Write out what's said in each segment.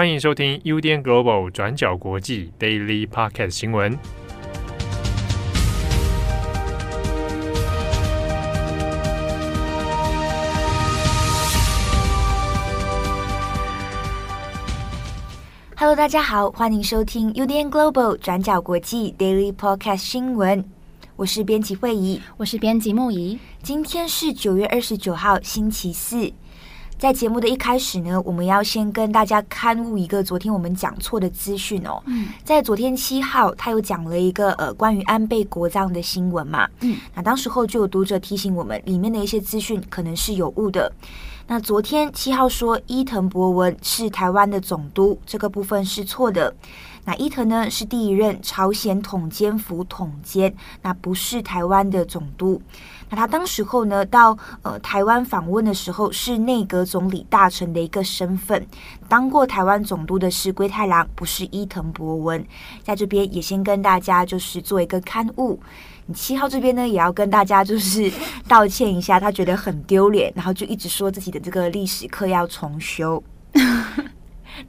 欢迎收听 UDN Global 转角国际 Daily Podcast 新闻。Hello，大家好，欢迎收听 UDN Global 转角国际 Daily Podcast 新闻。我是编辑惠仪，我是编辑木仪。今天是九月二十九号，星期四。在节目的一开始呢，我们要先跟大家刊物一个昨天我们讲错的资讯哦。嗯，在昨天七号，他又讲了一个呃关于安倍国葬的新闻嘛。嗯，那当时候就有读者提醒我们，里面的一些资讯可能是有误的。那昨天七号说伊藤博文是台湾的总督，这个部分是错的。那伊藤呢是第一任朝鲜统监府统监，那不是台湾的总督。那他当时候呢，到呃台湾访问的时候，是内阁总理大臣的一个身份。当过台湾总督的是龟太郎，不是伊藤博文。在这边也先跟大家就是做一个勘误。你七号这边呢，也要跟大家就是道歉一下，他觉得很丢脸，然后就一直说自己的这个历史课要重修。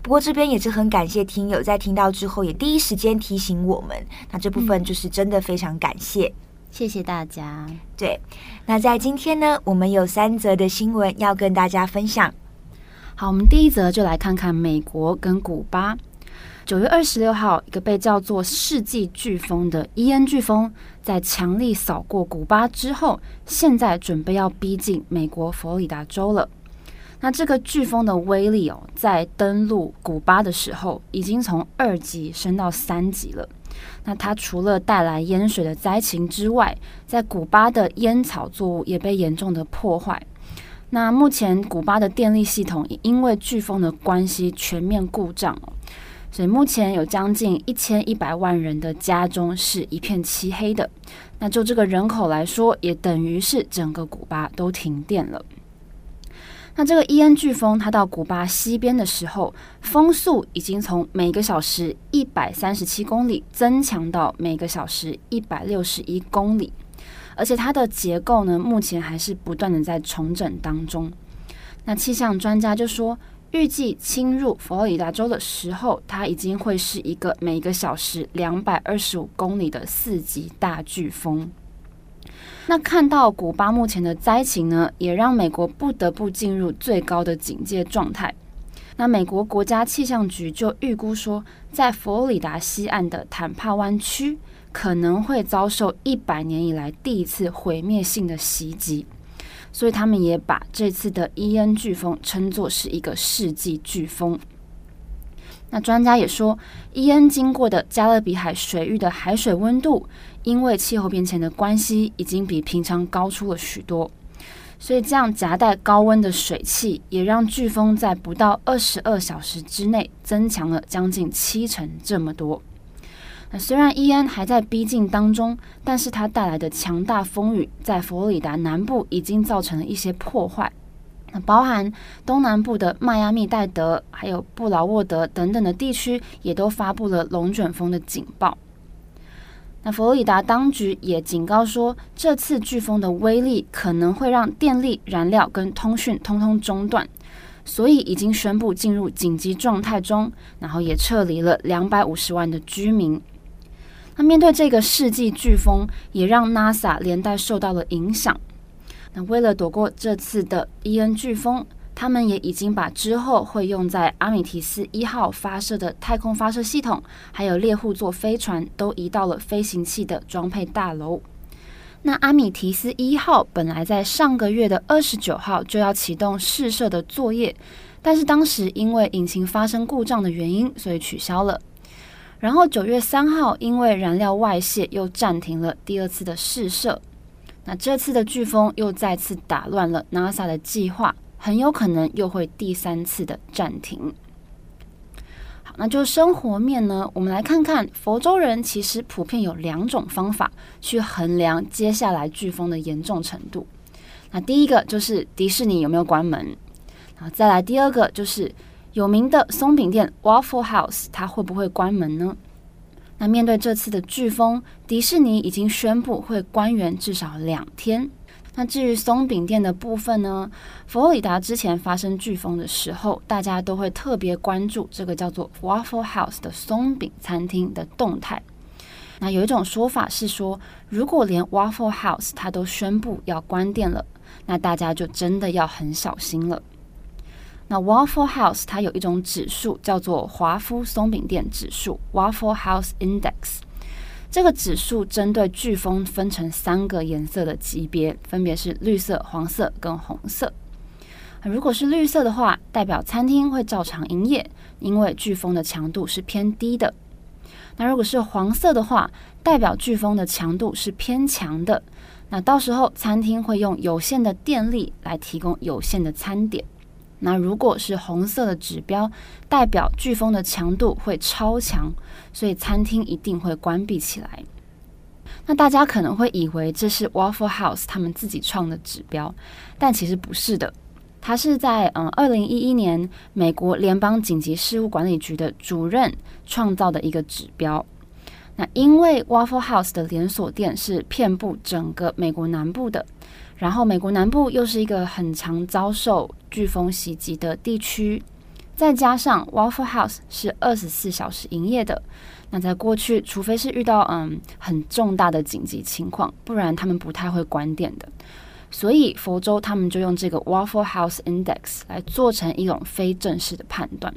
不过这边也是很感谢听友在听到之后，也第一时间提醒我们。那这部分就是真的非常感谢。嗯谢谢大家。对，那在今天呢，我们有三则的新闻要跟大家分享。好，我们第一则就来看看美国跟古巴。九月二十六号，一个被叫做“世纪飓风”的伊恩飓风，在强力扫过古巴之后，现在准备要逼近美国佛罗里达州了。那这个飓风的威力哦，在登陆古巴的时候，已经从二级升到三级了。那它除了带来淹水的灾情之外，在古巴的烟草作物也被严重的破坏。那目前古巴的电力系统也因为飓风的关系全面故障哦，所以目前有将近一千一百万人的家中是一片漆黑的。那就这个人口来说，也等于是整个古巴都停电了。那这个伊恩飓风，它到古巴西边的时候，风速已经从每个小时一百三十七公里增强到每个小时一百六十一公里，而且它的结构呢，目前还是不断的在重整当中。那气象专家就说，预计侵入佛罗里达州的时候，它已经会是一个每个小时两百二十五公里的四级大飓风。那看到古巴目前的灾情呢，也让美国不得不进入最高的警戒状态。那美国国家气象局就预估说，在佛罗里达西岸的坦帕湾区可能会遭受一百年以来第一次毁灭性的袭击，所以他们也把这次的伊恩飓风称作是一个世纪飓风。那专家也说，伊恩经过的加勒比海水域的海水温度，因为气候变迁的关系，已经比平常高出了许多，所以这样夹带高温的水汽，也让飓风在不到二十二小时之内增强了将近七成这么多。那虽然伊恩还在逼近当中，但是它带来的强大风雨，在佛罗里达南部已经造成了一些破坏。那包含东南部的迈阿密戴德，还有布劳沃德等等的地区，也都发布了龙卷风的警报。那佛罗里达当局也警告说，这次飓风的威力可能会让电力、燃料跟通讯通通中断，所以已经宣布进入紧急状态中，然后也撤离了两百五十万的居民。那面对这个世纪飓风，也让 NASA 连带受到了影响。那为了躲过这次的伊恩飓风，他们也已经把之后会用在阿米提斯一号发射的太空发射系统，还有猎户座飞船，都移到了飞行器的装配大楼。那阿米提斯一号本来在上个月的二十九号就要启动试射的作业，但是当时因为引擎发生故障的原因，所以取消了。然后九月三号因为燃料外泄，又暂停了第二次的试射。那这次的飓风又再次打乱了 NASA 的计划，很有可能又会第三次的暂停。好，那就生活面呢，我们来看看佛州人其实普遍有两种方法去衡量接下来飓风的严重程度。那第一个就是迪士尼有没有关门，然后再来第二个就是有名的松饼店 Waffle House 它会不会关门呢？那面对这次的飓风，迪士尼已经宣布会关园至少两天。那至于松饼店的部分呢，佛罗里达之前发生飓风的时候，大家都会特别关注这个叫做 Waffle House 的松饼餐厅的动态。那有一种说法是说，如果连 Waffle House 它都宣布要关店了，那大家就真的要很小心了。那 Waffle House 它有一种指数叫做华夫松饼店指数 （Waffle House Index）。这个指数针对飓风分成三个颜色的级别，分别是绿色、黄色跟红色。如果是绿色的话，代表餐厅会照常营业，因为飓风的强度是偏低的。那如果是黄色的话，代表飓风的强度是偏强的。那到时候餐厅会用有限的电力来提供有限的餐点。那如果是红色的指标，代表飓风的强度会超强，所以餐厅一定会关闭起来。那大家可能会以为这是 Waffle House 他们自己创的指标，但其实不是的。它是在嗯二零一一年美国联邦紧急事务管理局的主任创造的一个指标。那因为 Waffle House 的连锁店是遍布整个美国南部的。然后，美国南部又是一个很常遭受飓风袭击的地区，再加上 Waffle House 是二十四小时营业的，那在过去，除非是遇到嗯很重大的紧急情况，不然他们不太会关店的。所以，佛州他们就用这个 Waffle House Index 来做成一种非正式的判断。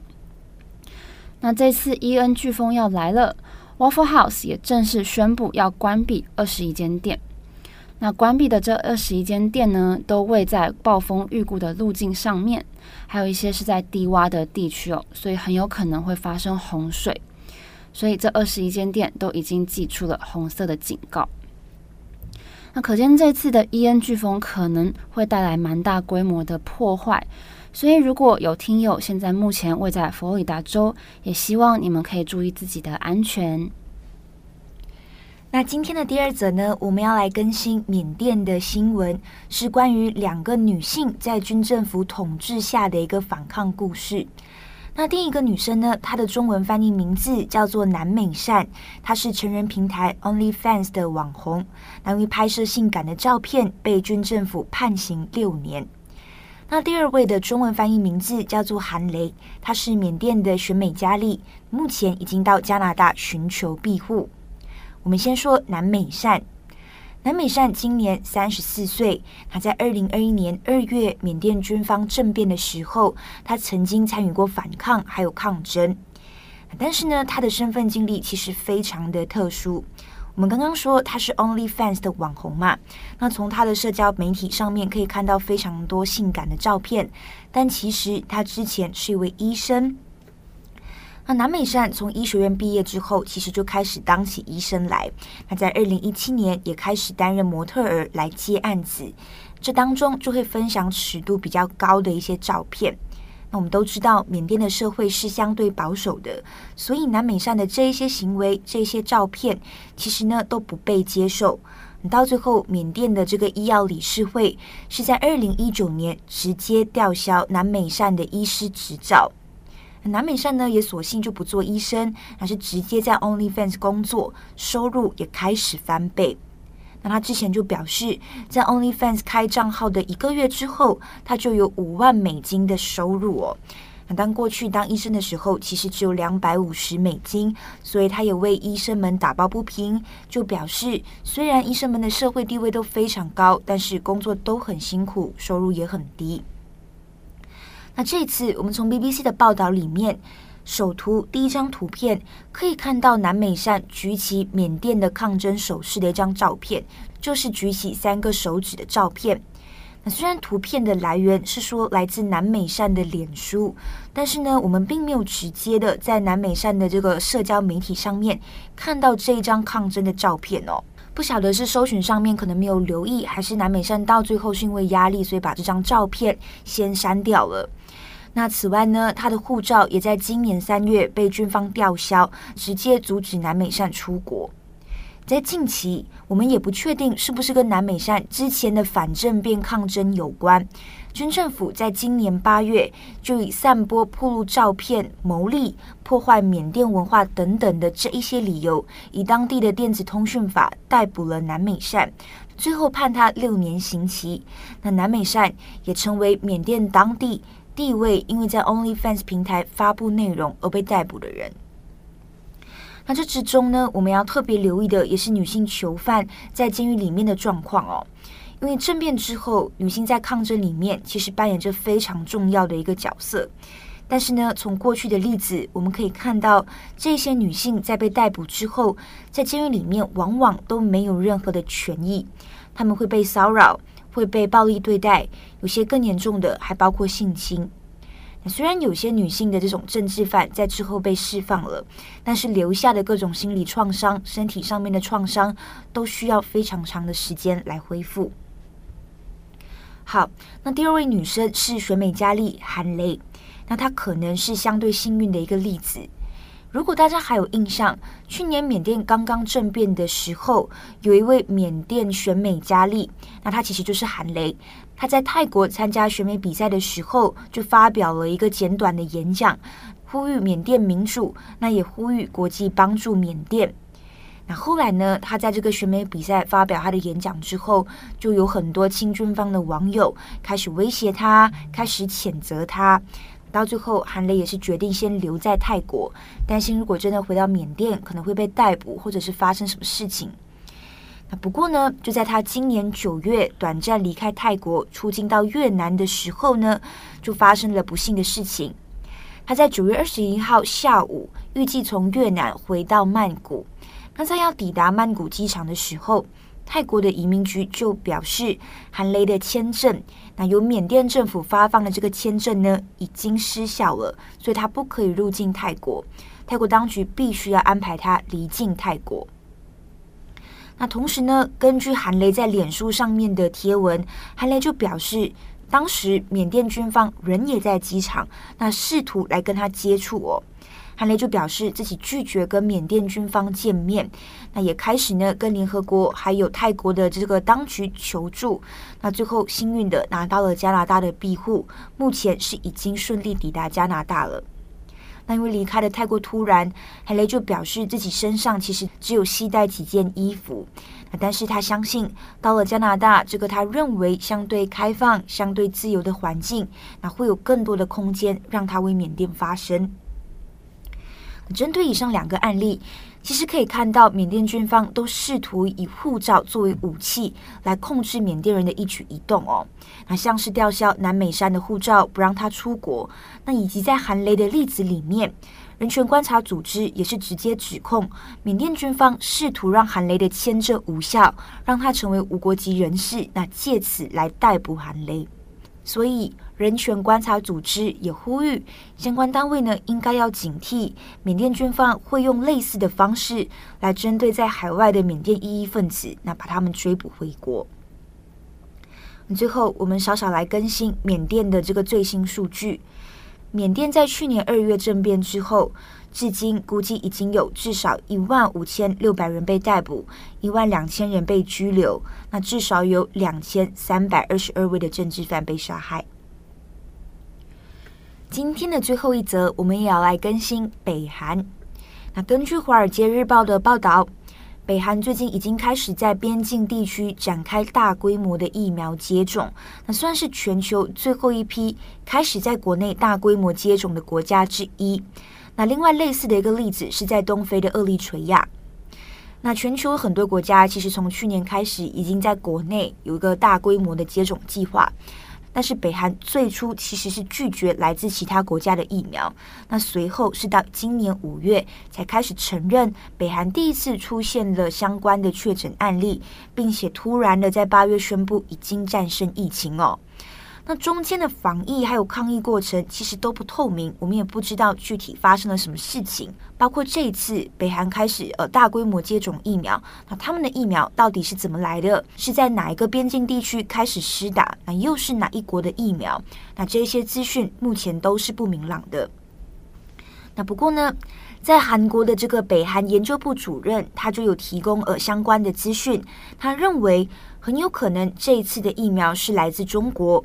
那这次伊恩飓风要来了，Waffle House 也正式宣布要关闭二十一间店。那关闭的这二十一间店呢，都位在暴风预估的路径上面，还有一些是在低洼的地区哦，所以很有可能会发生洪水。所以这二十一间店都已经寄出了红色的警告。那可见这次的伊恩飓风可能会带来蛮大规模的破坏，所以如果有听友现在目前位在佛罗里达州，也希望你们可以注意自己的安全。那今天的第二则呢，我们要来更新缅甸的新闻，是关于两个女性在军政府统治下的一个反抗故事。那第一个女生呢，她的中文翻译名字叫做南美善，她是成人平台 OnlyFans 的网红，那因为拍摄性感的照片被军政府判刑六年。那第二位的中文翻译名字叫做韩雷，她是缅甸的选美佳丽，目前已经到加拿大寻求庇护。我们先说南美善。南美善今年三十四岁，他在二零二一年二月缅甸军方政变的时候，他曾经参与过反抗还有抗争。但是呢，他的身份经历其实非常的特殊。我们刚刚说他是 OnlyFans 的网红嘛，那从他的社交媒体上面可以看到非常多性感的照片，但其实他之前是一位医生。那南美善从医学院毕业之后，其实就开始当起医生来。那在二零一七年也开始担任模特儿来接案子，这当中就会分享尺度比较高的一些照片。那我们都知道，缅甸的社会是相对保守的，所以南美善的这一些行为、这些照片，其实呢都不被接受。到最后，缅甸的这个医药理事会是在二零一九年直接吊销南美善的医师执照。南美善呢，也索性就不做医生，而是直接在 OnlyFans 工作，收入也开始翻倍。那他之前就表示，在 OnlyFans 开账号的一个月之后，他就有五万美金的收入哦。那当过去当医生的时候，其实只有两百五十美金，所以他也为医生们打抱不平，就表示，虽然医生们的社会地位都非常高，但是工作都很辛苦，收入也很低。那这次我们从 BBC 的报道里面，首图第一张图片可以看到南美善举起缅甸的抗争手势的一张照片，就是举起三个手指的照片。那虽然图片的来源是说来自南美善的脸书，但是呢，我们并没有直接的在南美善的这个社交媒体上面看到这一张抗争的照片哦。不晓得是搜寻上面可能没有留意，还是南美善到最后是因为压力，所以把这张照片先删掉了。那此外呢，他的护照也在今年三月被军方吊销，直接阻止南美善出国。在近期，我们也不确定是不是跟南美善之前的反政变抗争有关。军政府在今年八月就以散播暴露照片、牟利、破坏缅甸文化等等的这一些理由，以当地的电子通讯法逮捕了南美善，最后判他六年刑期。那南美善也成为缅甸当地第一位因为在 OnlyFans 平台发布内容而被逮捕的人。那这之中呢，我们要特别留意的也是女性囚犯在监狱里面的状况哦。因为政变之后，女性在抗争里面其实扮演着非常重要的一个角色。但是呢，从过去的例子，我们可以看到，这些女性在被逮捕之后，在监狱里面往往都没有任何的权益，她们会被骚扰，会被暴力对待，有些更严重的还包括性侵。虽然有些女性的这种政治犯在之后被释放了，但是留下的各种心理创伤、身体上面的创伤，都需要非常长的时间来恢复。好，那第二位女生是选美佳丽韩雷，那她可能是相对幸运的一个例子。如果大家还有印象，去年缅甸刚刚政变的时候，有一位缅甸选美佳丽，那她其实就是韩雷。她在泰国参加选美比赛的时候，就发表了一个简短的演讲，呼吁缅甸民主，那也呼吁国际帮助缅甸。那后来呢，他在这个选美比赛发表他的演讲之后，就有很多亲军方的网友开始威胁他，开始谴责他。到最后，韩雷也是决定先留在泰国，担心如果真的回到缅甸，可能会被逮捕，或者是发生什么事情。那不过呢，就在他今年九月短暂离开泰国，出境到越南的时候呢，就发生了不幸的事情。他在九月二十一号下午，预计从越南回到曼谷。那在要抵达曼谷机场的时候，泰国的移民局就表示，韩雷的签证，那由缅甸政府发放的这个签证呢，已经失效了，所以他不可以入境泰国。泰国当局必须要安排他离境泰国。那同时呢，根据韩雷在脸书上面的贴文，韩雷就表示，当时缅甸军方人也在机场，那试图来跟他接触哦。韩雷就表示自己拒绝跟缅甸军方见面，那也开始呢跟联合国还有泰国的这个当局求助，那最后幸运的拿到了加拿大的庇护，目前是已经顺利抵达加拿大了。那因为离开的太过突然，韩雷就表示自己身上其实只有携带几件衣服，但是他相信到了加拿大这个他认为相对开放、相对自由的环境，那会有更多的空间让他为缅甸发声。针对以上两个案例，其实可以看到，缅甸军方都试图以护照作为武器来控制缅甸人的一举一动哦。那像是吊销南美山的护照，不让他出国；那以及在韩雷的例子里面，人权观察组织也是直接指控缅甸军方试图让韩雷的签证无效，让他成为无国籍人士，那借此来逮捕韩雷。所以，人权观察组织也呼吁相关单位呢，应该要警惕缅甸军方会用类似的方式来针对在海外的缅甸异议分子，那把他们追捕回国。最后，我们稍稍来更新缅甸的这个最新数据。缅甸在去年二月政变之后，至今估计已经有至少一万五千六百人被逮捕，一万两千人被拘留，那至少有两千三百二十二位的政治犯被杀害。今天的最后一则，我们也要来更新北韩。那根据《华尔街日报》的报道。北韩最近已经开始在边境地区展开大规模的疫苗接种，那算是全球最后一批开始在国内大规模接种的国家之一。那另外类似的一个例子是在东非的厄立垂亚。那全球很多国家其实从去年开始已经在国内有一个大规模的接种计划。但是北韩最初其实是拒绝来自其他国家的疫苗，那随后是到今年五月才开始承认北韩第一次出现了相关的确诊案例，并且突然的在八月宣布已经战胜疫情哦。那中间的防疫还有抗疫过程其实都不透明，我们也不知道具体发生了什么事情。包括这一次北韩开始呃大规模接种疫苗，那他们的疫苗到底是怎么来的？是在哪一个边境地区开始施打？那又是哪一国的疫苗？那这些资讯目前都是不明朗的。那不过呢，在韩国的这个北韩研究部主任，他就有提供呃相关的资讯，他认为很有可能这一次的疫苗是来自中国。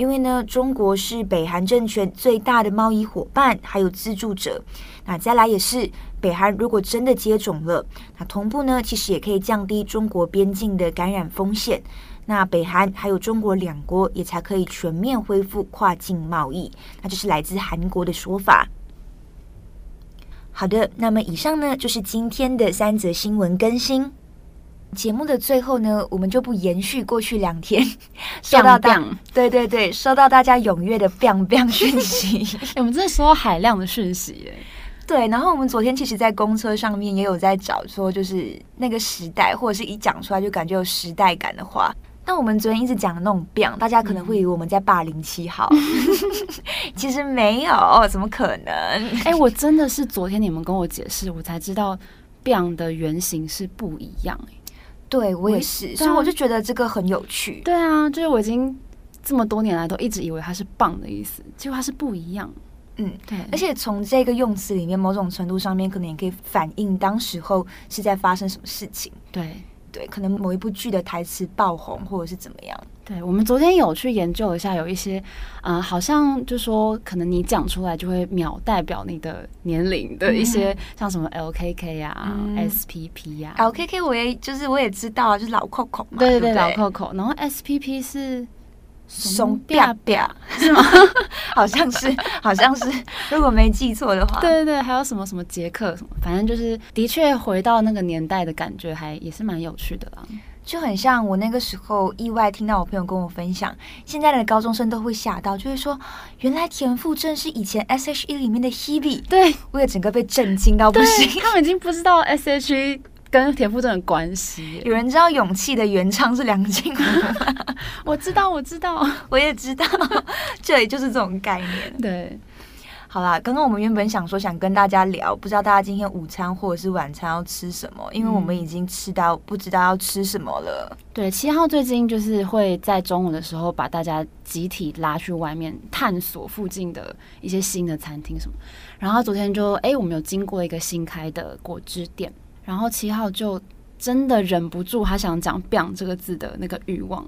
因为呢，中国是北韩政权最大的贸易伙伴，还有资助者。那再来也是，北韩如果真的接种了，那同步呢，其实也可以降低中国边境的感染风险。那北韩还有中国两国也才可以全面恢复跨境贸易。那这是来自韩国的说法。好的，那么以上呢，就是今天的三则新闻更新。节目的最后呢，我们就不延续过去两天 收到大对对对收到大家踊跃的 biang biang 讯息，我们真的收到海量的讯息耶。对，然后我们昨天其实，在公车上面也有在找说，就是那个时代，或者是一讲出来就感觉有时代感的话。那我们昨天一直讲的那种 biang，大家可能会以为我们在霸凌七号，其实没有，怎么可能？哎，我真的是昨天你们跟我解释，我才知道 biang 的原型是不一样对，我也是，所以我就觉得这个很有趣。对啊，就是我已经这么多年来都一直以为它是棒的意思，结果它是不一样。嗯，对。而且从这个用词里面，某种程度上面可能也可以反映当时候是在发生什么事情。对。对，可能某一部剧的台词爆红，或者是怎么样。对，我们昨天有去研究一下，有一些，嗯、呃，好像就说，可能你讲出来就会秒代表你的年龄的一些，嗯、像什么 LKK 啊、嗯、SPP 啊。LKK 我也就是我也知道啊，就是老 Coco 嘛。对对老 Coco。然后 SPP 是。怂啪啪是吗？好像是，好像是，如果没记错的话。对对对，还有什么什么杰克什么，反正就是的确回到那个年代的感觉，还也是蛮有趣的啦。就很像我那个时候意外听到我朋友跟我分享，现在的高中生都会吓到，就会说原来田馥甄是以前 S.H.E 里面的 Hebe。对，我也整个被震惊到不行。他们已经不知道 S.H.E。跟田馥甄的关系，有人知道《勇气》的原唱是梁静茹吗？我知道，我知道，我也知道，这里就是这种概念。对，好啦，刚刚我们原本想说想跟大家聊，不知道大家今天午餐或者是晚餐要吃什么，因为我们已经吃到不知道要吃什么了。对，七号最近就是会在中午的时候把大家集体拉去外面探索附近的一些新的餐厅什么，然后昨天就哎，我们有经过一个新开的果汁店。然后七号就真的忍不住，他想讲 “biang” 这个字的那个欲望，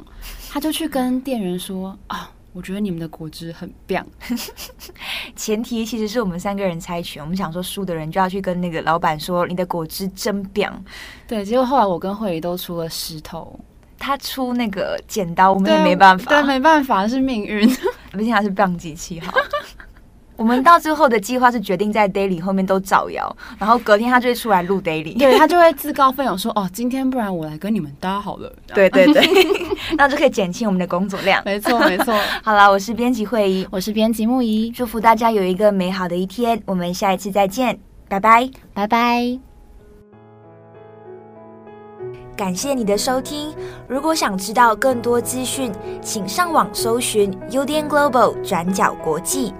他就去跟店员说：“啊，我觉得你们的果汁很 biang。”前提其实是我们三个人猜拳，我们想说输的人就要去跟那个老板说：“你的果汁真 biang。”对，结果后来我跟慧仪都出了石头，他出那个剪刀，我们也没办法，对，对，没办法，是命运。毕竟他是 biang 机七号。我们到最后的计划是决定在 daily 后面都造谣，然后隔天他就会出来录 daily，对，他就会自告奋勇说：“哦，今天不然我来跟你们搭好了。”对对对，那就可以减轻我们的工作量。没错没错。好了，我是编辑会议，我是编辑木仪，祝福大家有一个美好的一天，我们下一次再见，拜拜拜拜。感谢你的收听，如果想知道更多资讯，请上网搜寻 UDN Global 转角国际。